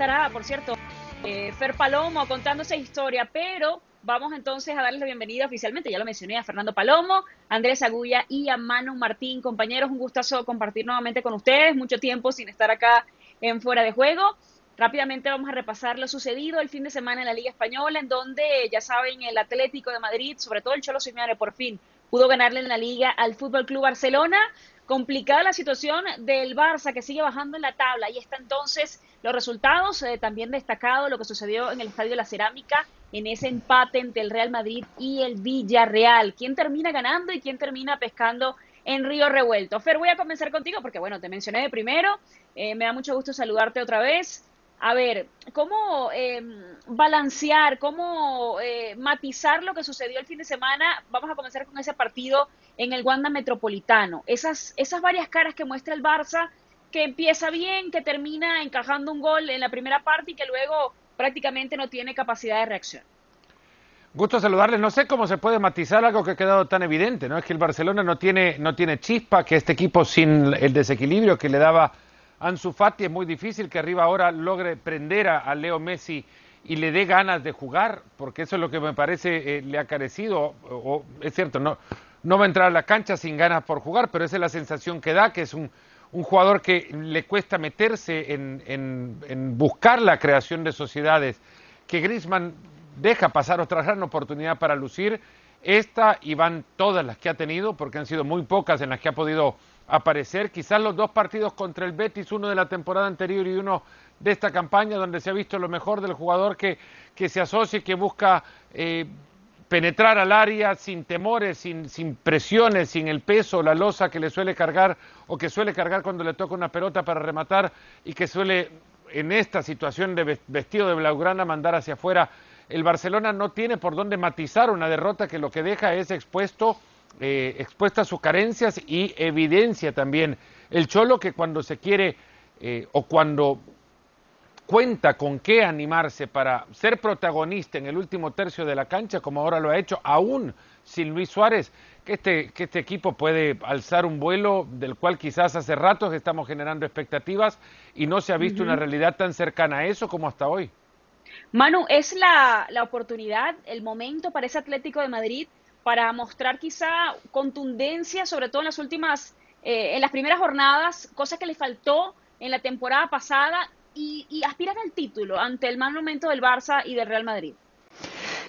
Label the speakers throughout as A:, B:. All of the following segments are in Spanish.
A: estará, por cierto, eh, Fer Palomo contando esa historia, pero vamos entonces a darles la bienvenida oficialmente, ya lo mencioné, a Fernando Palomo, Andrés Agulla y a Manu Martín. Compañeros, un gustazo compartir nuevamente con ustedes, mucho tiempo sin estar acá en Fuera de Juego. Rápidamente vamos a repasar lo sucedido el fin de semana en la Liga Española, en donde, ya saben, el Atlético de Madrid, sobre todo el Cholo Simeone, por fin pudo ganarle en la Liga al Fútbol Club Barcelona. Complicada la situación del Barça, que sigue bajando en la tabla. Y está entonces los resultados, eh, también destacado lo que sucedió en el Estadio de la Cerámica, en ese empate entre el Real Madrid y el Villarreal. ¿Quién termina ganando y quién termina pescando en Río Revuelto? Fer, voy a comenzar contigo porque, bueno, te mencioné de primero. Eh, me da mucho gusto saludarte otra vez a ver, ¿cómo em, balancear, cómo eh, matizar lo que sucedió el fin de semana? Vamos a comenzar con ese partido en el Wanda Metropolitano. Esas, esas varias caras que muestra el Barça, que empieza bien, que termina encajando un gol en la primera parte y que luego prácticamente no tiene capacidad de reacción.
B: Gusto saludarles. No sé cómo se puede matizar algo que ha quedado tan evidente, ¿no? Es que el Barcelona no tiene, no tiene chispa, que este equipo sin el desequilibrio que le daba Ansu Fati es muy difícil que arriba ahora logre prender a, Leo Messi y le dé ganas de jugar, porque eso es lo que me parece eh, le ha carecido. O, es cierto, no, va a entrar a la cancha sin ganas por jugar, pero esa es la sensación que da, que es un, un jugador que le cuesta meterse en, en, buscar la creación de sociedades, que Griezmann deja pasar otra gran oportunidad para lucir. Esta y van todas las que ha tenido, porque han sido muy pocas en las que ha podido aparecer. Quizás los dos partidos contra el Betis, uno de la temporada anterior y uno de esta campaña, donde se ha visto lo mejor del jugador que, que se asocia y que busca eh, penetrar al área sin temores, sin, sin presiones, sin el peso, la losa que le suele cargar o que suele cargar cuando le toca una pelota para rematar y que suele en esta situación de vestido de blaugrana mandar hacia afuera. El Barcelona no tiene por dónde matizar una derrota que lo que deja es expuesto eh, expuesta a sus carencias y evidencia también el Cholo que cuando se quiere eh, o cuando cuenta con qué animarse para ser protagonista en el último tercio de la cancha, como ahora lo ha hecho, aún sin Luis Suárez, que este, que este equipo puede alzar un vuelo del cual quizás hace rato estamos generando expectativas y no se ha visto una realidad tan cercana a eso como hasta hoy.
A: Manu, es la, la oportunidad, el momento para ese Atlético de Madrid para mostrar quizá contundencia, sobre todo en las últimas, eh, en las primeras jornadas, cosa que le faltó en la temporada pasada y, y aspirar al título ante el mal momento del Barça y del Real Madrid.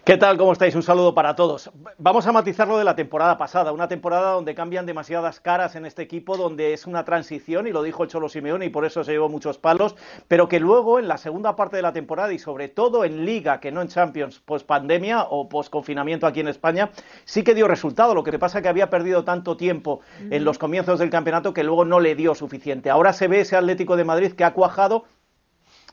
C: ¿Qué tal? ¿Cómo estáis? Un saludo para todos. Vamos a matizarlo de la temporada pasada, una temporada donde cambian demasiadas caras en este equipo, donde es una transición, y lo dijo el Cholo Simeone, y por eso se llevó muchos palos, pero que luego en la segunda parte de la temporada, y sobre todo en Liga, que no en Champions, post pandemia o post confinamiento aquí en España, sí que dio resultado. Lo que pasa es que había perdido tanto tiempo en los comienzos del campeonato que luego no le dio suficiente. Ahora se ve ese Atlético de Madrid que ha cuajado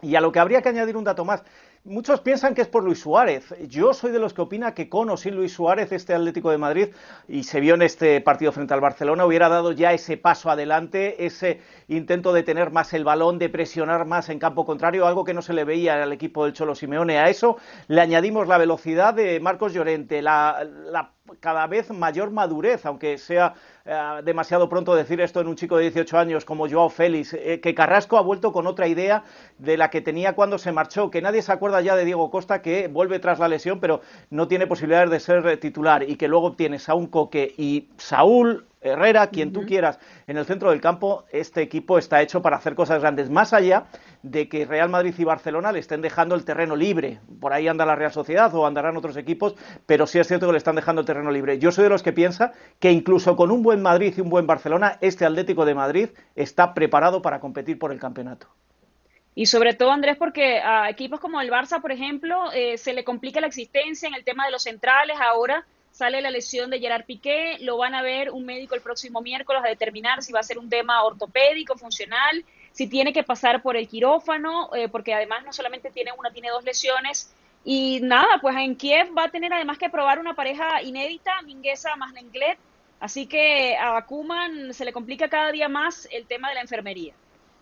C: y a lo que habría que añadir un dato más, Muchos piensan que es por Luis Suárez. Yo soy de los que opina que con o sin Luis Suárez, este Atlético de Madrid, y se vio en este partido frente al Barcelona, hubiera dado ya ese paso adelante, ese intento de tener más el balón, de presionar más en campo contrario, algo que no se le veía al equipo del Cholo Simeone. A eso le añadimos la velocidad de Marcos Llorente, la, la cada vez mayor madurez, aunque sea eh, demasiado pronto decir esto en un chico de 18 años como Joao Félix, eh, que Carrasco ha vuelto con otra idea de la que tenía cuando se marchó, que nadie se acuerda ya de Diego Costa, que vuelve tras la lesión, pero no tiene posibilidades de ser titular, y que luego tienes a un Coque y Saúl, Herrera, quien tú quieras, en el centro del campo, este equipo está hecho para hacer cosas grandes, más allá de que Real Madrid y Barcelona le estén dejando el terreno libre. Por ahí anda la Real Sociedad o andarán otros equipos, pero sí es cierto que le están dejando el terreno libre. Yo soy de los que piensa que incluso con un buen Madrid y un buen Barcelona, este Atlético de Madrid está preparado para competir por el campeonato.
A: Y sobre todo, Andrés, porque a equipos como el Barça, por ejemplo, eh, se le complica la existencia en el tema de los centrales ahora sale la lesión de Gerard Piqué, lo van a ver un médico el próximo miércoles a determinar si va a ser un tema ortopédico, funcional, si tiene que pasar por el quirófano, eh, porque además no solamente tiene una, tiene dos lesiones. Y nada, pues en Kiev va a tener además que probar una pareja inédita, Mingueza más Lenglet, así que a Kuman se le complica cada día más el tema de la enfermería.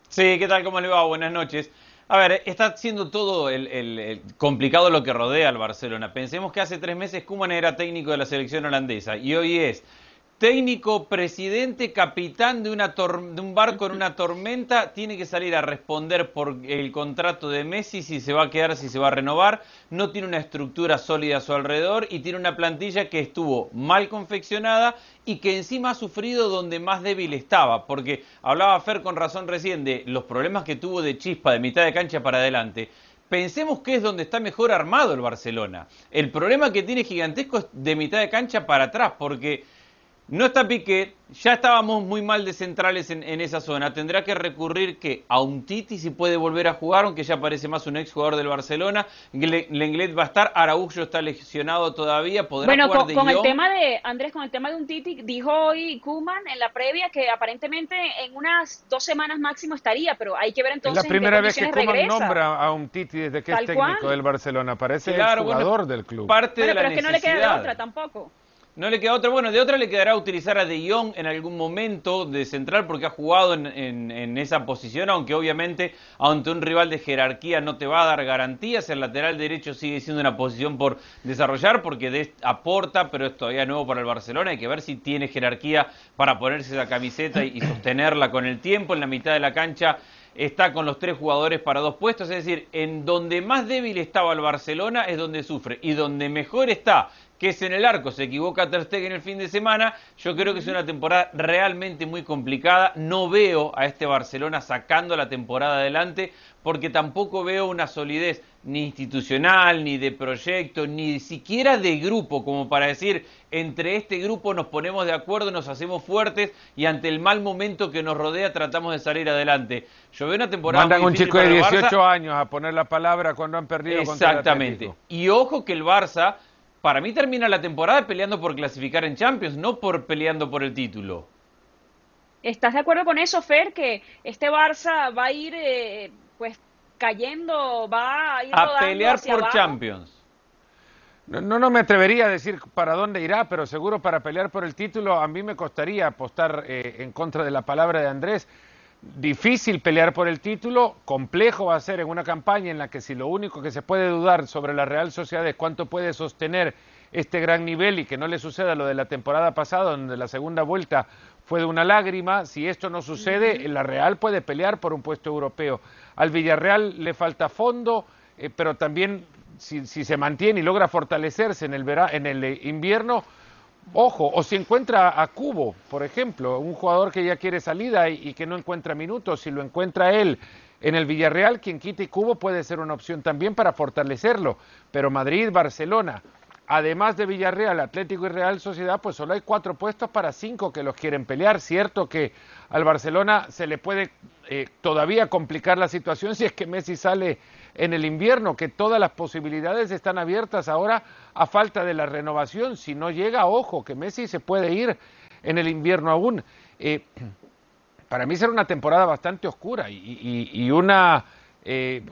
D: Sí, ¿qué tal? ¿Cómo le va? Buenas noches. A ver, está siendo todo el, complicado lo que rodea al Barcelona. Pensemos que hace tres meses Koeman era técnico de la selección holandesa y hoy es técnico, presidente, capitán de, una de, un barco en una tormenta, tiene que salir a responder por el contrato de Messi, si se va a quedar, si se va a renovar, no tiene una estructura sólida a su alrededor y tiene una plantilla que estuvo mal confeccionada y que encima ha sufrido donde más débil estaba, porque hablaba Fer con razón recién de los problemas que tuvo de chispa de mitad de cancha para adelante. Pensemos que es donde está mejor armado el Barcelona. El problema que tiene gigantesco es de mitad de cancha para atrás, porque no está Piqué, ya estábamos muy mal de centrales en, esa zona. Tendrá que recurrir que a un Titi si puede volver a jugar, aunque ya parece más un ex jugador del Barcelona. Lenglet va a estar, Araújo está lesionado todavía, podrá
A: bueno,
D: jugar
A: con, el tema de Andrés, con el tema de un Titi, dijo hoy Kuman en la previa que aparentemente en unas dos semanas máximo estaría, pero hay que ver entonces.
B: Es la primera vez que Kuman nombra a un Titi desde que es técnico del Barcelona, parece el jugador del club.
D: Parte de la
A: pero es que no le queda otra tampoco.
D: No le queda otra. Bueno, de otra le quedará utilizar a De Jong en algún momento de central porque ha jugado en, esa posición, aunque obviamente ante un rival de jerarquía no te va a dar garantías. El lateral derecho sigue siendo una posición por desarrollar porque aporta, pero es todavía nuevo para el Barcelona. Hay que ver si tiene jerarquía para ponerse esa camiseta y sostenerla con el tiempo. En la mitad de la cancha está con los tres jugadores para dos puestos, es decir, en donde más débil estaba el Barcelona es donde sufre y donde mejor está que es en el arco, se equivoca Ter Stegen el fin de semana, yo creo que es una temporada realmente muy complicada, no veo a este Barcelona sacando la temporada adelante porque tampoco veo una solidez ni institucional, ni de proyecto, ni siquiera de grupo, como para decir, entre este grupo nos ponemos de acuerdo, nos hacemos fuertes y ante el mal momento que nos rodea tratamos de salir adelante. Yo veo una temporada
B: Mandan un chico de 18 años a poner la palabra cuando han perdido
D: Exactamente. y ojo que el Barça para mí termina la temporada peleando por clasificar en Champions, no por peleando por el título.
A: ¿Estás de acuerdo con eso, Fer? Que este Barça va a ir eh, pues cayendo, va a ir
D: a pelear por Champions.
B: No, no, me atrevería a decir para dónde irá, pero seguro para pelear por el título a mí me costaría apostar eh, en contra de la palabra de Andrés difícil pelear por el título, complejo va a ser en una campaña en la que si lo único que se puede dudar sobre la Real Sociedad es cuánto puede sostener este gran nivel y que no le suceda lo de la temporada pasada, donde la segunda vuelta fue de una lágrima, si esto no sucede, la Real puede pelear por un puesto europeo. Al Villarreal le falta fondo, eh, pero también si, si, se mantiene y logra fortalecerse en el, en el invierno, Ojo, o si encuentra a Cubo, por ejemplo, un jugador que ya quiere salida y, que no encuentra minutos, si lo encuentra él en el Villarreal, quien quite Cubo puede ser una opción también para fortalecerlo. Pero Madrid, Barcelona, además de Villarreal, Atlético y Real Sociedad, pues solo hay cuatro puestos para cinco que los quieren pelear. Cierto que al Barcelona se le puede eh, todavía complicar la situación si es que Messi sale en el invierno, que todas las posibilidades están abiertas ahora a falta de la renovación. Si no llega, ojo, que Messi se puede ir en el invierno aún. Eh, para mí será una temporada bastante oscura y, una, eh,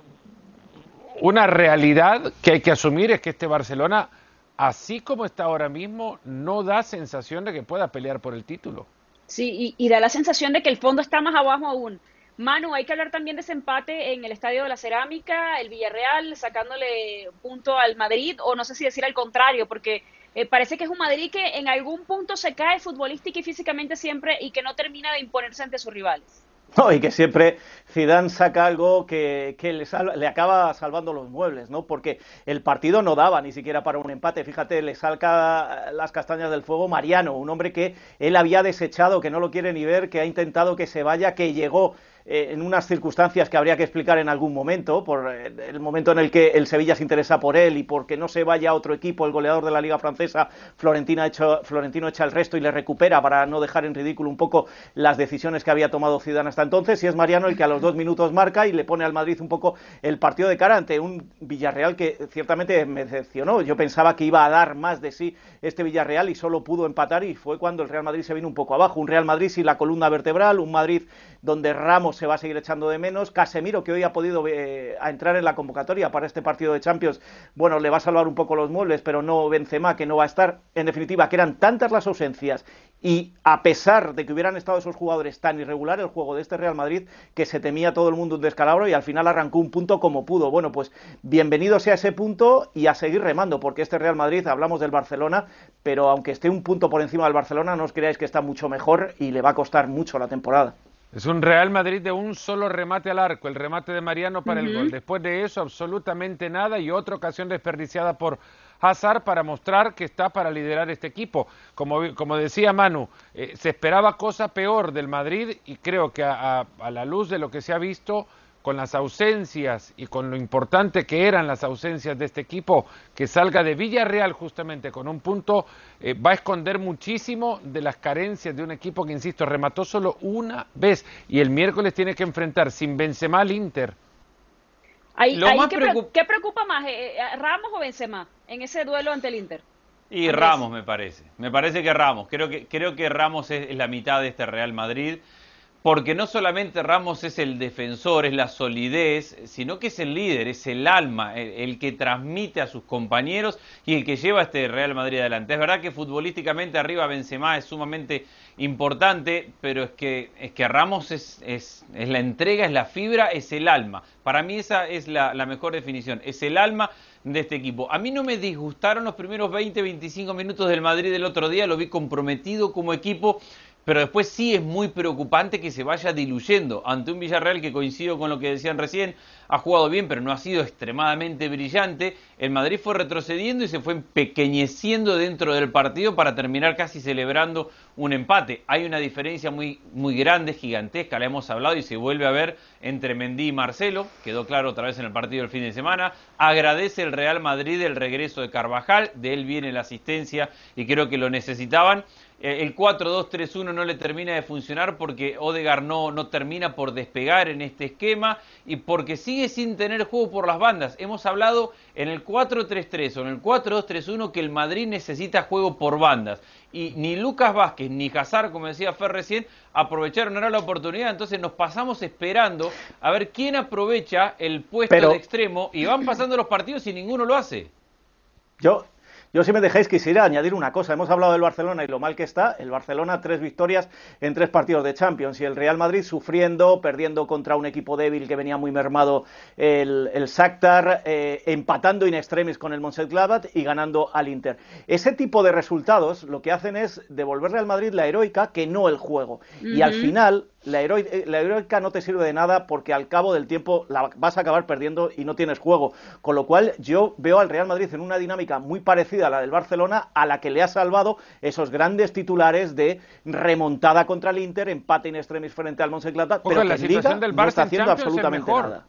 B: una realidad que hay que asumir es que este Barcelona, así como está ahora mismo, no da sensación de que pueda pelear por el título.
A: Sí, y da la sensación de que el fondo está más abajo aún. Manu, hay que hablar también de ese empate en el Estadio de la Cerámica, el Villarreal sacándole punto al Madrid, o no sé si decir al contrario, porque eh, parece que es un Madrid que en algún punto se cae futbolística y físicamente siempre y que no termina de imponerse ante sus rivales.
C: No, y que siempre Zidane saca algo que, le, le, acaba salvando los muebles, ¿no? Porque el partido no daba ni siquiera para un empate. Fíjate, le salca las castañas del fuego Mariano, un hombre que él había desechado, que no lo quiere ni ver, que ha intentado que se vaya, que llegó eh, en unas circunstancias que habría que explicar en algún momento, por eh, el momento en el que el Sevilla se interesa por él y porque no se vaya a otro equipo, el goleador de la Liga Francesa, Florentino echa el resto y le recupera para no dejar en ridículo un poco las decisiones que había tomado Zidane hasta entonces, y es Mariano el que a los dos minutos marca y le pone al Madrid un poco el partido de cara ante un Villarreal que ciertamente me decepcionó. Yo pensaba que iba a dar más de sí este Villarreal y solo pudo empatar y fue cuando el Real Madrid se vino un poco abajo. Un Real Madrid sin la columna vertebral, un Madrid donde Ramos se va a seguir echando de menos. Casemiro, que hoy ha podido eh, entrar en la convocatoria para este partido de Champions, bueno, le va a salvar un poco los muebles, pero no Benzema, que no va a estar. En definitiva, que eran tantas las ausencias y a pesar de que hubieran estado esos jugadores tan irregular el juego de este Real Madrid que se temía todo el mundo un descalabro y al final arrancó un punto como pudo. Bueno, pues bienvenido sea ese punto y a seguir remando, porque este Real Madrid, hablamos del Barcelona, pero aunque esté un punto por encima del Barcelona, no os creáis que está mucho mejor y le va a costar mucho la temporada.
B: Es un Real Madrid de un solo remate al arco, el remate de Mariano para el gol. Después de eso, absolutamente nada y otra ocasión desperdiciada por Hazard para mostrar que está para liderar este equipo. Como, como decía Manu, eh, se esperaba cosa peor del Madrid y creo que a la luz de lo que se ha visto, con las ausencias y con lo importante que eran las ausencias de este equipo, que salga de Villarreal justamente con un punto, eh, va a esconder muchísimo de las carencias de un equipo que, insisto, remató solo una vez y el miércoles tiene que enfrentar sin Benzema al Inter.
A: ¿qué, preocupa más, eh, eh, Ramos o Benzema en ese duelo ante el Inter?
D: Y Ramos me parece, me parece que Ramos, creo que, creo que Ramos es la mitad de este Real Madrid porque no solamente Ramos es el defensor, es la solidez, sino que es el líder, es el alma, el, que transmite a sus compañeros y el que lleva a este Real Madrid adelante. Es verdad que futbolísticamente arriba Benzema es sumamente importante, pero es que, es que Ramos es, es, la entrega, es la fibra, es el alma. Para mí esa es la, la mejor definición, es el alma de este equipo. A mí no me disgustaron los primeros 20, 25 minutos del Madrid del otro día, lo vi comprometido como equipo pero después sí es muy preocupante que se vaya diluyendo. Ante un Villarreal que coincido con lo que decían recién, ha jugado bien pero no ha sido extremadamente brillante, el Madrid fue retrocediendo y se fue empequeñeciendo dentro del partido para terminar casi celebrando un empate. Hay una diferencia muy, muy grande, gigantesca, la hemos hablado y se vuelve a ver entre Mendy y Marcelo, quedó claro otra vez en el partido del fin de semana, agradece el Real Madrid el regreso de Carvajal, de él viene la asistencia y creo que lo necesitaban el 4-2-3-1 no le termina de funcionar porque Odegar no, no termina por despegar en este esquema y porque sigue sin tener juego por las bandas. Hemos hablado en el 4-3-3 o en el 4-2-3-1 que el Madrid necesita juego por bandas. Y ni Lucas Vázquez ni Hazard, como decía Fer recién, aprovecharon ahora la oportunidad. Entonces nos pasamos esperando a ver quién aprovecha el puesto de extremo y van pasando los partidos y ninguno lo hace.
C: Yo, yo si me dejáis quisiera añadir una cosa. Hemos hablado del Barcelona y lo mal que está. El Barcelona tres victorias en tres partidos de Champions y el Real Madrid sufriendo, perdiendo contra un equipo débil que venía muy mermado el, el Shakhtar, eh, empatando in extremis con el Mönchengladbach y ganando al Inter. Ese tipo de resultados lo que hacen es devolverle al Madrid la heroica que no el juego. Y al final la, eh, la, heroica no te sirve de nada porque al cabo del tiempo la vas a acabar perdiendo y no tienes juego. Con lo cual yo veo al Real Madrid en una dinámica muy parecida a la del Barcelona, a la que le ha salvado esos grandes titulares de remontada contra el Inter, empate in extremis frente al Mönchengladbach, pero
B: la
C: situación
B: del
C: no está haciendo
B: absolutamente nada.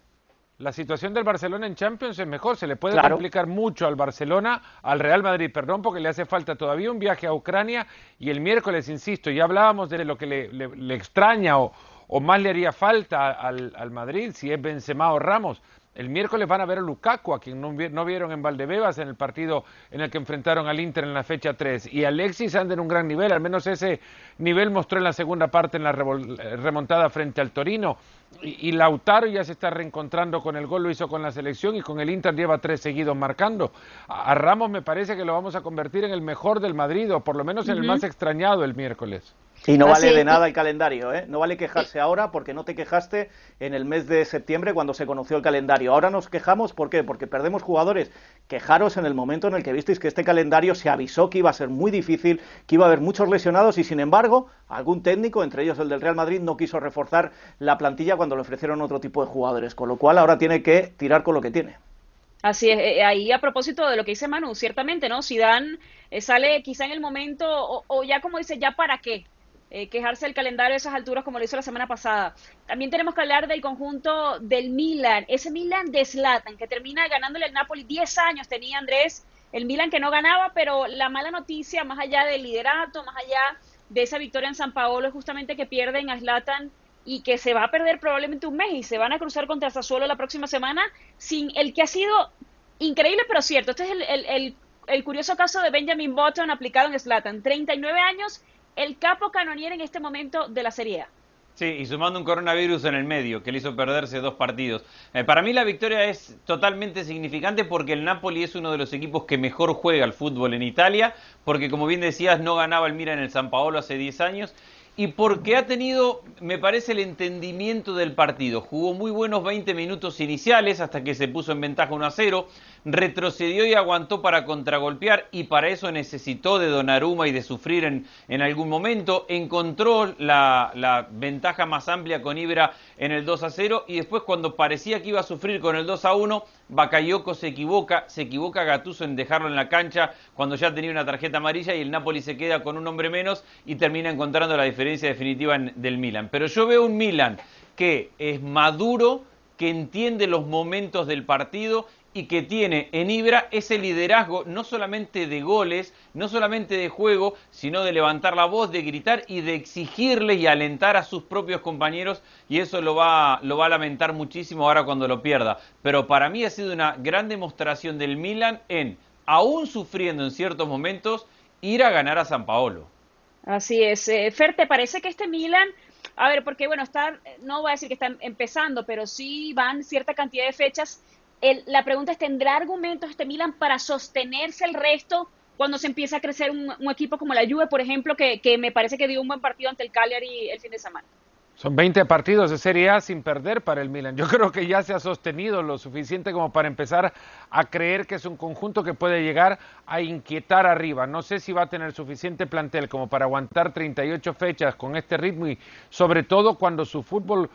B: La situación del Barcelona en Champions es mejor, se le puede complicar mucho al Barcelona, al Real Madrid, perdón, porque le hace falta todavía un viaje a Ucrania y el miércoles, insisto, ya hablábamos de lo que le, extraña o, más le haría falta al, al Madrid, si es Benzema o Ramos. El miércoles van a ver a Lukaku, a quien no, vieron en Valdebebas en el partido en el que enfrentaron al Inter en la fecha 3. Y Alexis anda en un gran nivel, al menos ese nivel mostró en la segunda parte en la remontada frente al Torino. Y, Lautaro ya se está reencontrando con el gol, lo hizo con la selección y con el Inter lleva tres seguidos marcando. A, Ramos me parece que lo vamos a convertir en el mejor del Madrid, o por lo menos en el más extrañado el miércoles.
C: Y no vale de nada el calendario, ¿eh? No vale quejarse ahora porque no te quejaste en el mes de septiembre cuando se conoció el calendario. Ahora nos quejamos, ¿por qué? Porque perdemos jugadores. Quejaros en el momento en el que visteis que este calendario se avisó que iba a ser muy difícil, que iba a haber muchos lesionados y sin embargo algún técnico, entre ellos el del Real Madrid, no quiso reforzar la plantilla cuando le ofrecieron otro tipo de jugadores. Con lo cual ahora tiene que tirar con lo que tiene.
A: Así es, eh, ahí a propósito de lo que dice Manu, ciertamente, ¿no? Si Dan eh, sale quizá en el momento, o, o, ya como dice, ¿ya para qué? Eh, quejarse del calendario a esas alturas como lo hizo la semana pasada. También tenemos que hablar del conjunto del Milan, ese Milan de Zlatan que termina ganándole al Napoli 10 años tenía Andrés, el Milan que no ganaba, pero la mala noticia más allá del liderato, más allá de esa victoria en San Paolo es justamente que pierden a Zlatan y que se va a perder probablemente un mes y se van a cruzar contra Sassuolo la próxima semana sin el que ha sido increíble pero cierto. Este es el, el, el, curioso caso de Benjamin Button aplicado en Zlatan. 39 años el capo canonier en este momento de la Serie A.
D: Sí, y sumando un coronavirus en el medio, que le hizo perderse dos partidos. Eh, para mí la victoria es totalmente significante porque el Napoli es uno de los equipos que mejor juega al fútbol en Italia, porque como bien decías, no ganaba el Mira en el San Paolo hace 10 años, y porque ha tenido, me parece, el entendimiento del partido. Jugó muy buenos 20 minutos iniciales hasta que se puso en ventaja 1 a 0, retrocedió y aguantó para contragolpear y para eso necesitó de Donnarumma y de sufrir en, en algún momento. Encontró la, la, ventaja más amplia con Ibra en el 2 a 0 y después cuando parecía que iba a sufrir con el 2 a 1, Bakayoko se equivoca, se equivoca Gattuso en dejarlo en la cancha cuando ya tenía una tarjeta amarilla y el Napoli se queda con un hombre menos y termina encontrando la diferencia definitiva en, del Milan. Pero yo veo un Milan que es maduro, que entiende los momentos del partido y que tiene en Ibra ese liderazgo no solamente de goles, no solamente de juego, sino de levantar la voz, de gritar y de exigirle y alentar a sus propios compañeros y eso lo va, lo va a lamentar muchísimo ahora cuando lo pierda. Pero para mí ha sido una gran demostración del Milan en, aún sufriendo en ciertos momentos, ir a ganar a San Paolo.
A: Así es. Eh, Fer, ¿te parece que este Milan... A ver, porque bueno, está, no voy a decir que están empezando, pero sí van cierta cantidad de fechas el, la pregunta es, ¿tendrá argumentos este Milan para sostenerse el resto cuando se empieza a crecer un, un equipo como la Juve, por ejemplo, que, que, me parece que dio un buen partido ante el Cagliari el fin de semana?
B: Son 20 partidos de Serie A sin perder para el Milan. Yo creo que ya se ha sostenido lo suficiente como para empezar a creer que es un conjunto que puede llegar a inquietar arriba. No sé si va a tener suficiente plantel como para aguantar 38 fechas con este ritmo y sobre todo cuando su fútbol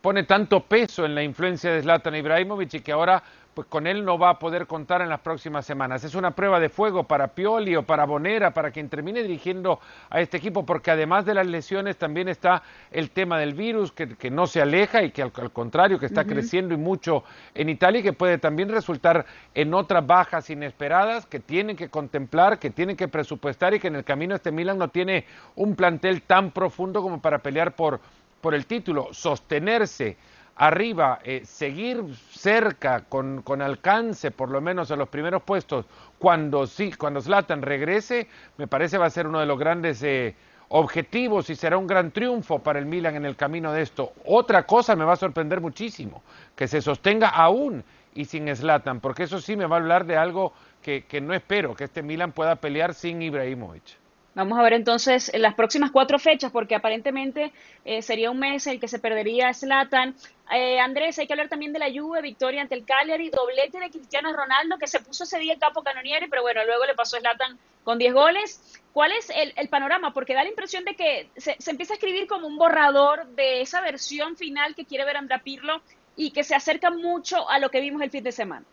B: pone tanto peso en la influencia de Zlatan Ibrahimovic y que ahora pues con él no va a poder contar en las próximas semanas. Es una prueba de fuego para Pioli o para Bonera, para quien termine dirigiendo a este equipo, porque además de las lesiones también está el tema del virus, que, que no se aleja y que al, al contrario, que está uh -huh. creciendo y mucho en Italia y que puede también resultar en otras bajas inesperadas que tienen que contemplar, que tienen que presupuestar y que en el camino este Milan no tiene un plantel tan profundo como para pelear por por el título, sostenerse arriba, eh, seguir cerca, con, con, alcance por lo menos a los primeros puestos, cuando sí, cuando Zlatan regrese, me parece va a ser uno de los grandes eh, objetivos y será un gran triunfo para el Milan en el camino de esto. Otra cosa me va a sorprender muchísimo, que se sostenga aún y sin Zlatan, porque eso sí me va a hablar de algo que, que no espero, que este Milan pueda pelear sin Ibrahimovic.
A: Vamos a ver entonces en las próximas cuatro fechas, porque aparentemente eh, sería un mes el que se perdería Slatan. Eh, Andrés, hay que hablar también de la Juve, victoria ante el Cagliari, doblete de Cristiano Ronaldo, que se puso ese día el capo canoniere, pero bueno, luego le pasó Slatan con 10 goles. ¿Cuál es el, el, panorama? Porque da la impresión de que se, se, empieza a escribir como un borrador de esa versión final que quiere ver Andra Pirlo y que se acerca mucho a lo que vimos el fin de semana.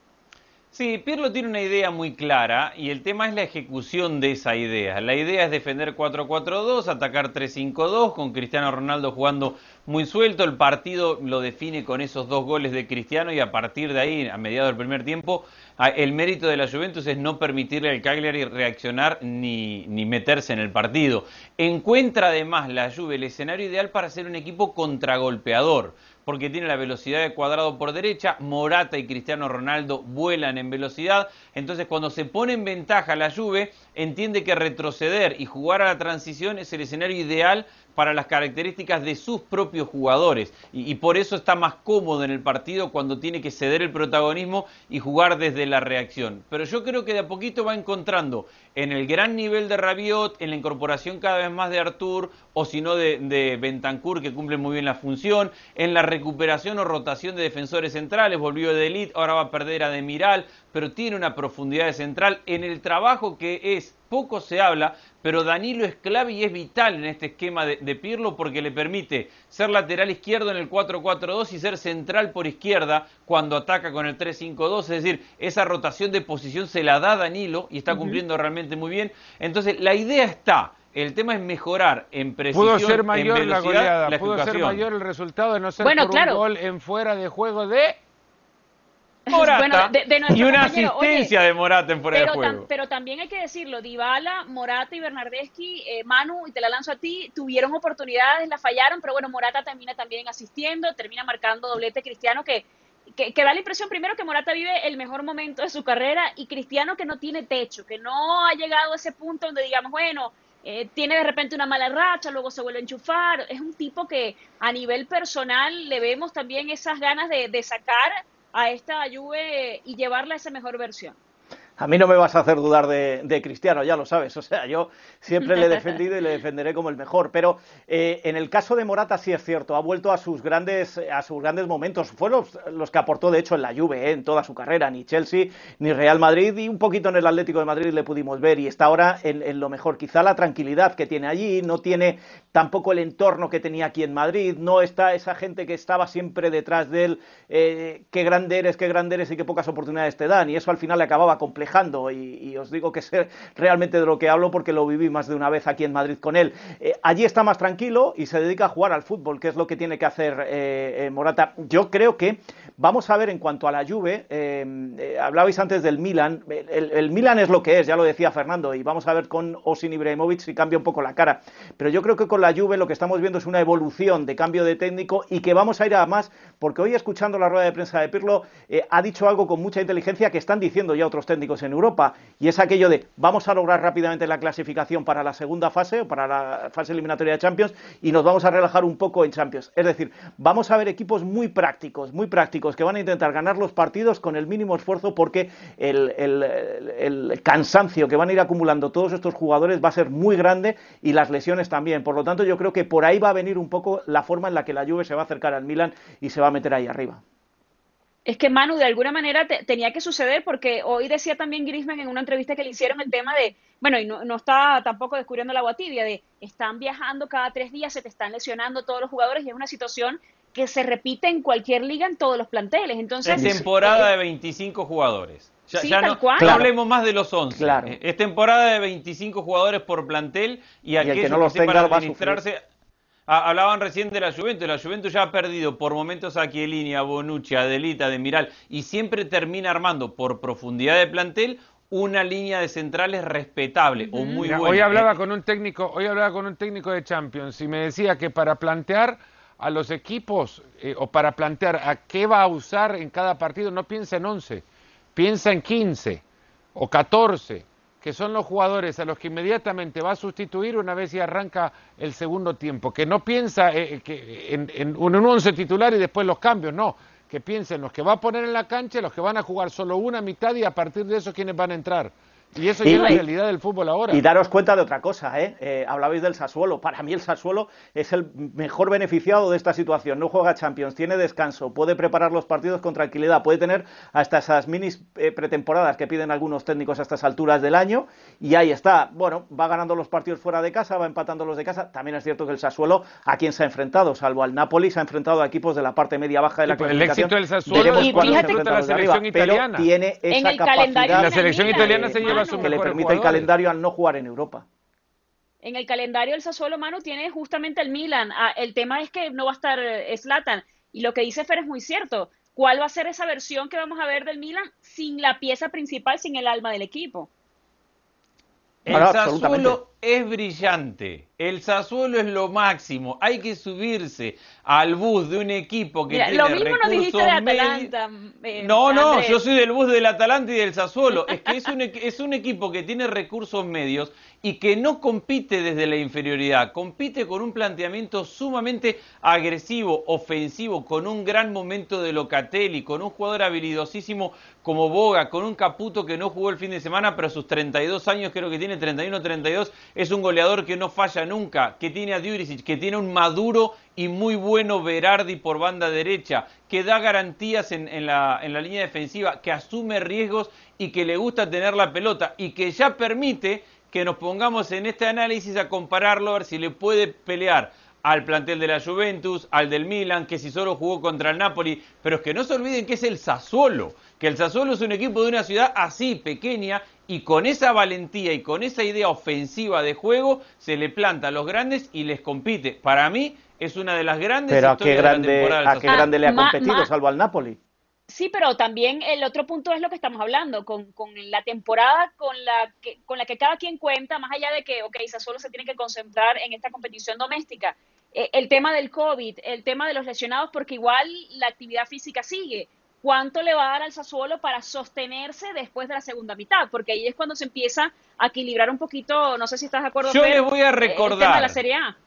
D: Sí, Pirlo tiene una idea muy clara y el tema es la ejecución de esa idea. La idea es defender 4-4-2, atacar 3-5-2, con Cristiano Ronaldo jugando muy suelto. El partido lo define con esos dos goles de Cristiano y a partir de ahí, a mediados del primer tiempo, el mérito de la Juventus es no permitirle al Cagliari reaccionar ni, ni meterse en el partido. Encuentra además la Juve el escenario ideal para ser un equipo contragolpeador porque tiene la velocidad de cuadrado por derecha, Morata y Cristiano Ronaldo vuelan en velocidad, entonces cuando se pone en ventaja la Juve, entiende que retroceder y jugar a la transición es el escenario ideal para las características de sus propios jugadores y, por eso está más cómodo en el partido cuando tiene que ceder el protagonismo y jugar desde la reacción. Pero yo creo que de a poquito va encontrando en el gran nivel de Rabiot, en la incorporación cada vez más de Artur o si no de, de Bentancur que cumple muy bien la función, en la recuperación o rotación de defensores centrales, volvió de Elite, ahora va a perder a Demiral, pero tiene una profundidad de central en el trabajo que es poco se habla, pero Danilo es clave y es vital en este esquema de, de Pirlo porque le permite ser lateral izquierdo en el 4-4-2 y ser central por izquierda cuando ataca con el 3-5-2, es decir, esa rotación de posición se la da Danilo y está cumpliendo uh -huh. realmente muy bien. Entonces, la idea está, el tema es mejorar en precisión,
B: pudo ser mayor
D: en
B: la goleada, la pudo ser mayor el resultado de no ser
A: bueno,
B: por
A: claro.
B: un gol en fuera de juego de
D: Morata
A: bueno, de, de
D: y una asistencia
A: Oye,
D: de Morata en fuera
A: pero
D: de juego.
A: Tam, pero también hay que decirlo, Dybala, Morata y Bernardeschi, eh, Manu, y te la lanzo a ti, tuvieron oportunidades, la fallaron, pero bueno, Morata termina también asistiendo, termina marcando doblete cristiano que, que, que, da la impresión primero que Morata vive el mejor momento de su carrera y Cristiano que no tiene techo, que no ha llegado a ese punto donde digamos, bueno, eh, tiene de repente una mala racha, luego se vuelve a enchufar. Es un tipo que a nivel personal le vemos también esas ganas de, de sacar a esta Juve y llevarla a esa mejor versión.
C: A mí no me vas a hacer dudar de, Cristiano, ya lo sabes. O sea, yo siempre le he defendido y le defenderé como el mejor. Pero eh, en el caso de Morata sí es cierto, ha vuelto a sus grandes, a sus grandes momentos. Fue los, que aportó, de hecho, en la Juve, eh, en toda su carrera. Ni Chelsea, ni Real Madrid, y un poquito en el Atlético de Madrid le pudimos ver. Y está ahora en, lo mejor. Quizá la tranquilidad que tiene allí, no tiene tampoco el entorno que tenía aquí en Madrid, no está esa gente que estaba siempre detrás de él, eh, qué grande eres, qué grande eres y qué pocas oportunidades te dan. Y eso al final le acababa complejando y, os digo que sé realmente de lo que hablo porque lo viví más de una vez aquí en Madrid con él. Eh, allí está más tranquilo y se dedica a jugar al fútbol, que es lo que tiene que hacer eh, eh, Morata. Yo creo que vamos a ver en cuanto a la Juve, hablabais antes del Milan, el, Milan es lo que es, ya lo decía Fernando, y vamos a ver con Osin Ibrahimovic si cambia un poco la cara. Pero yo creo que con la Juve lo que estamos viendo es una evolución de cambio de técnico y que vamos a ir a más, porque hoy escuchando la rueda de prensa de Pirlo, ha dicho algo con mucha inteligencia que están diciendo ya otros técnicos en Europa, y es aquello de vamos a lograr rápidamente la clasificación para la segunda fase o para la fase eliminatoria de Champions y nos vamos a relajar un poco en Champions. Es decir, vamos a ver equipos muy prácticos, muy prácticos, que van a intentar ganar los partidos con el mínimo esfuerzo porque el, el cansancio que van a ir acumulando todos estos jugadores va a ser muy grande y las lesiones también. Por lo tanto, yo creo que por ahí va a venir un poco la forma en la que la Juve se va a acercar al Milan y se va a meter ahí arriba.
A: Es que Manu, de alguna manera tenía que suceder porque hoy decía también Grisman en una entrevista que le hicieron el tema de, bueno, y no, está tampoco descubriendo la agua tibia, de están viajando cada tres días, se te están lesionando todos los jugadores y es una situación que se repite en cualquier liga en todos los planteles. Entonces,
D: es temporada de 25 jugadores. Ya, no, hablemos más de los 11. Es temporada de 25 jugadores por plantel y, aquellos que, no los para administrarse Ah, hablaban recién de la Juventus. La Juventus ya ha perdido por momentos a Chiellini, a Bonucci, a Delita, de Miral y siempre termina armando por profundidad de plantel una línea de centrales respetable o muy buena.
B: Hoy hablaba con un técnico, hoy hablaba con un técnico de Champions y me decía que para plantear a los equipos eh, o para plantear a qué va a usar en cada partido no piensa en 11, piensa en 15 o 14 que son los jugadores a los que inmediatamente va a sustituir una vez y arranca el segundo tiempo, que no piensa eh, eh, que en, un once titular y después los cambios, no, que piensa en los que va a poner en la cancha, los que van a jugar solo una mitad y a partir de eso quiénes van a entrar. Y eso ya es la realidad del fútbol ahora.
C: Y daros cuenta de otra cosa, ¿eh? ¿eh? Hablabais del Sassuolo. Para mí el Sassuolo es el mejor beneficiado de esta situación. No juega Champions, tiene descanso, puede preparar los partidos con tranquilidad, puede tener hasta esas minis eh, pretemporadas que piden algunos técnicos a estas alturas del año. Y ahí está. Bueno, va ganando los partidos fuera de casa, va empatando los de casa. También es cierto que el Sassuolo, ¿a quién se ha enfrentado? Salvo al Napoli, se ha enfrentado a equipos de la parte media-baja de la
B: pues, El éxito del Sassuolo y fíjate, la selección italiana.
C: Pero tiene esa capacidad.
B: La selección italiana se lleva su
C: que le permite calendario al no jugar en Europa.
A: En el calendario el Sassuolo Mano tiene justamente el Milan. Ah, el tema es que no va a estar eh, Slatan. Y lo que dice Fer es muy cierto. ¿Cuál va a ser esa versión que vamos a ver del Milan sin la pieza principal, sin el alma del equipo?
D: El Sassuolo es brillante. El Sassuolo es lo máximo. Hay que subirse al bus de un equipo que tiene
A: lo mismo nos dijiste de Atalanta.
D: Eh, no, no, yo soy del bus del Atalanta y del Sassuolo. Es que es un, es un equipo que tiene recursos medios y que no compite desde la inferioridad, compite con un planteamiento sumamente agresivo, ofensivo, con un gran momento de Locatelli, con un jugador habilidosísimo como Boga, con un Caputo que no jugó el fin de semana, pero a sus 32 años, creo que tiene 31 32, es un goleador que no falla nunca, que tiene a Djuricic, que tiene un maduro y muy bueno Berardi por banda derecha, que da garantías en, en, la, en la línea defensiva, que asume riesgos y que le gusta tener la pelota y que ya permite que nos pongamos en este análisis a compararlo, a ver si le puede pelear al plantel de la Juventus, al del Milan, que si solo jugó contra el Napoli, pero es que no se olviden que es el Sassuolo, que el Sassuolo es un equipo de una ciudad así, pequeña, y con esa valentía y con esa idea ofensiva de juego, se le planta a los grandes y les compite. Para mí, es una de las grandes
C: pero a qué grande, ¿A qué grande le ha competido, salvo al Napoli?
A: Sí, pero también el otro punto es lo que estamos hablando, con, con la temporada con la, que, con la que cada quien cuenta, más allá de que, ok, solo se tiene que concentrar en esta competición doméstica, eh, el tema del COVID, el tema de los lesionados, porque igual la actividad física sigue, cuánto le va a dar al Sassuolo para sostenerse después de la segunda mitad, porque ahí es cuando se empieza a equilibrar un poquito, no sé si estás de acuerdo.
D: Yo les voy a recordar.
A: la Serie A.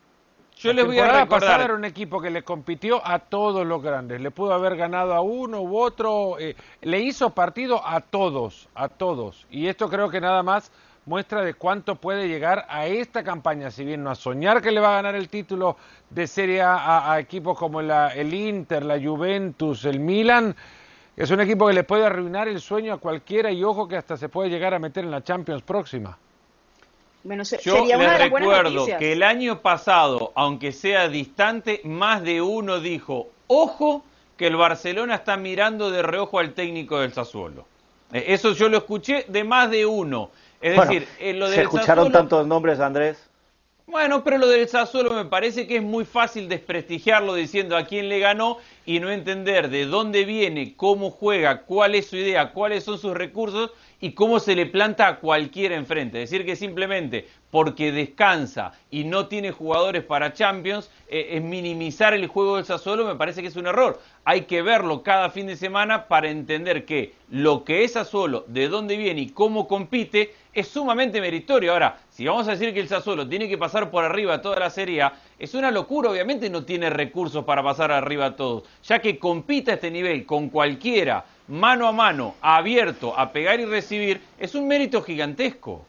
B: Yo les voy a recordar. Pasada era un equipo que le compitió a todos los grandes. Le pudo haber ganado a uno u otro. Eh, le hizo partido a todos, a todos. Y esto creo que nada más muestra de cuánto puede llegar a esta campaña, si bien no a soñar que le va a ganar el título de Serie A a, equipos como el Inter, la Juventus, el Milan, es un equipo que le puede arruinar el sueño a cualquiera y ojo que hasta se puede llegar a meter en la Champions próxima.
D: Yo les recuerdo que el año pasado, aunque sea distante, más de uno dijo, ojo que el Barcelona está mirando de reojo al técnico del Sassuolo. Eh, eso yo lo escuché de más de uno. Es decir,
C: eh, lo del ¿Se escucharon tantos nombres, Andrés?
D: Bueno, pero lo del Sassuolo me parece que es muy fácil desprestigiarlo diciendo a quién le ganó y no entender de dónde viene, cómo juega, cuál es su idea, cuáles son sus recursos y cómo se le planta a cualquiera enfrente. Decir que simplemente porque descansa y no tiene jugadores para Champions eh, es minimizar el juego del Sassuolo me parece que es un error. Hay que verlo cada fin de semana para entender que lo que es Sassuolo, de dónde viene y cómo compite es sumamente meritorio. Ahora, si vamos a decir que el Sassuolo tiene que pasar por arriba toda la Serie es una locura, obviamente no tiene recursos para pasar arriba a todos, ya que compita a este nivel con cualquiera, mano a mano, abierto, a pegar y recibir, es un mérito gigantesco.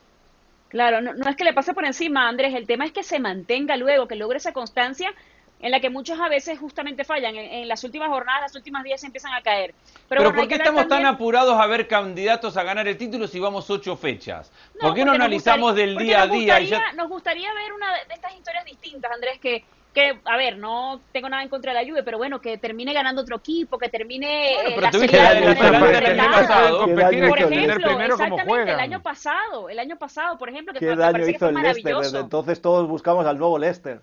A: Claro, no, no es que le pase por encima, Andrés, el tema es que se mantenga luego, que logre esa constancia en la que muchos a veces justamente fallan. En, las últimas jornadas, las últimas días se empiezan a caer.
D: Pero, ¿por qué estamos tan apurados a ver candidatos a ganar el título si vamos ocho fechas? ¿Por qué no analizamos del día a día?
A: Nos gustaría ver una de estas historias distintas, Andrés, que que, a ver, no tengo nada en contra de la Juve, pero bueno, que termine ganando otro equipo, que termine
D: bueno, la serie
A: Por ejemplo, exactamente, el año pasado, el año pasado, por ejemplo, que
C: ¿Qué daño hizo el Leicester? Desde entonces todos buscamos al nuevo Leicester.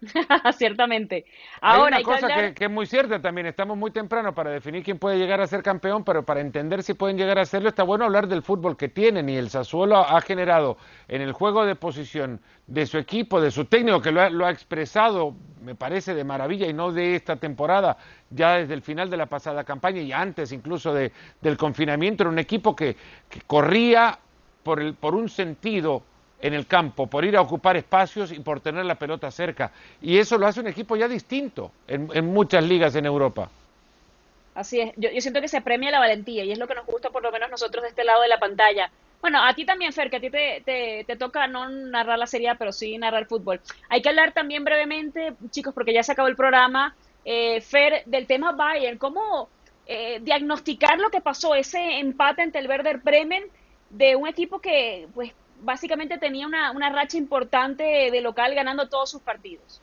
A: Ciertamente. Ahora,
B: hay una cosa que, es muy cierta también, estamos muy temprano para definir quién puede llegar a ser campeón, pero para entender si pueden llegar a serlo está bueno hablar del fútbol que tienen y el Sassuolo ha generado en el juego de posición de su equipo, de su técnico que lo ha, expresado, me parece de maravilla y no de esta temporada, ya desde el final de la pasada campaña y antes incluso de, del confinamiento, era un equipo que, que corría por, el, por un sentido en el campo, por ir a ocupar espacios y por tener la pelota cerca. Y eso lo hace un equipo ya distinto en, muchas ligas en Europa.
A: Así es, yo, siento que se premia la valentía y es lo que nos gusta por lo menos nosotros de este lado de la pantalla. Bueno, a ti también, Fer, que a ti te, te, toca no narrar la serie, pero sí narrar fútbol. Hay que hablar también brevemente, chicos, porque ya se acabó el programa, eh, Fer, del tema Bayern. ¿Cómo eh, diagnosticar lo que pasó, ese empate ante el Werder Bremen de un equipo que pues básicamente tenía una, una racha importante de local ganando todos sus partidos.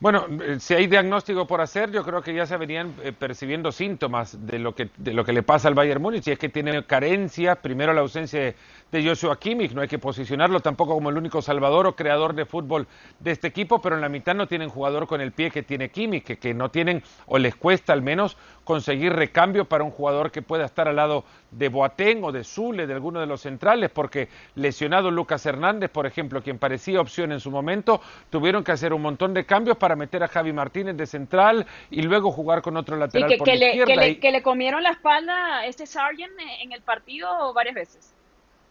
B: Bueno, eh, si hay diagnóstico por hacer, yo creo que ya se venían eh, percibiendo síntomas de lo que de lo que le pasa al Bayern Múnich, y es que tiene carencias, primero la ausencia de, de Joshua Kimmich, no hay que posicionarlo tampoco como el único salvador o creador de fútbol de este equipo, pero en la mitad no tienen jugador con el pie que tiene Kimmich, que, que no tienen o les cuesta al menos conseguir recambio para un jugador que pueda estar al lado de Boateng o de Zule, de alguno de los centrales, porque lesionado Lucas Hernández, por ejemplo, quien parecía opción en su momento, tuvieron que hacer un montón de cambios para meter a Javi Martínez de central y luego jugar con otro lateral
A: que,
B: por la
A: le. Que le, que le comieron la espalda a este Sargent en el partido varias veces.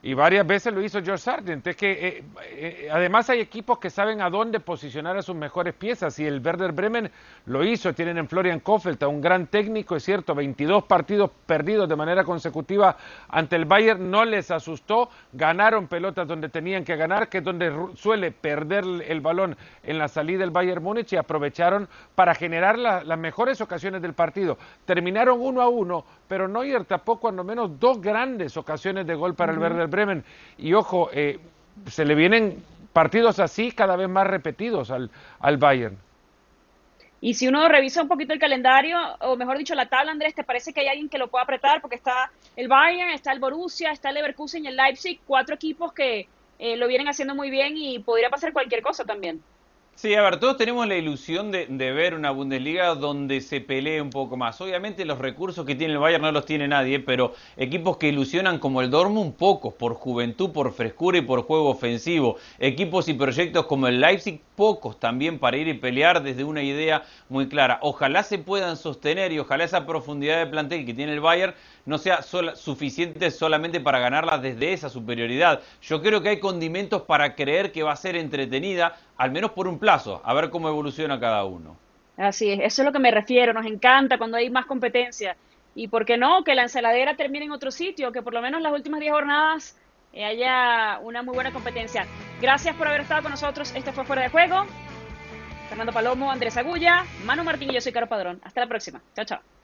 B: Y varias veces lo hizo George Sargent. Es que eh, eh, además hay equipos que saben a dónde posicionar a sus mejores piezas. Y el Werder Bremen lo hizo. Tienen en Florian Kofeld a un gran técnico, es cierto. 22 partidos perdidos de manera consecutiva ante el Bayern. No les asustó. Ganaron pelotas donde tenían que ganar, que es donde suele perder el balón en la salida del Bayern Múnich. Y aprovecharon para generar las mejores ocasiones del partido. Terminaron uno a uno, pero Neuer tapó cuando menos dos grandes ocasiones de gol para el Werder Bremen. Y ojo, eh, se le vienen partidos así cada vez más repetidos al, al Bayern.
A: Y si uno revisa un poquito el calendario, o mejor dicho, la tabla, Andrés, ¿te parece que hay alguien que lo pueda apretar? Porque está el Bayern, está el Borussia, está el Leverkusen y el Leipzig, cuatro equipos que eh, lo vienen haciendo muy bien y podría pasar cualquier cosa también.
D: Sí, a ver, todos tenemos la ilusión de, ver una Bundesliga donde se pelee un poco más. Obviamente los recursos que tiene el Bayern no los tiene nadie, pero equipos que ilusionan como el Dortmund, pocos, por juventud, por frescura y por juego ofensivo. Equipos y proyectos como el Leipzig, pocos también para ir y pelear desde una idea muy clara. Ojalá se puedan sostener y ojalá esa profundidad de plantel que tiene el Bayern no sea suficiente solamente para ganarla desde esa superioridad. Yo creo que hay condimentos para creer que va a ser entretenida, al menos por un plazo, a ver cómo evoluciona cada uno.
A: Así es, eso es lo que me refiero, nos encanta cuando hay más competencia. Y por qué no, que la ensaladera termine en otro sitio, que por lo menos las últimas 10 jornadas eh, haya una muy buena competencia. Gracias por haber estado con nosotros. Este fue Fuera de Juego. Fernando Palomo, Andrés Agulla, Manu Martín y yo soy Caro Padrón. Hasta la próxima. Chao, chao.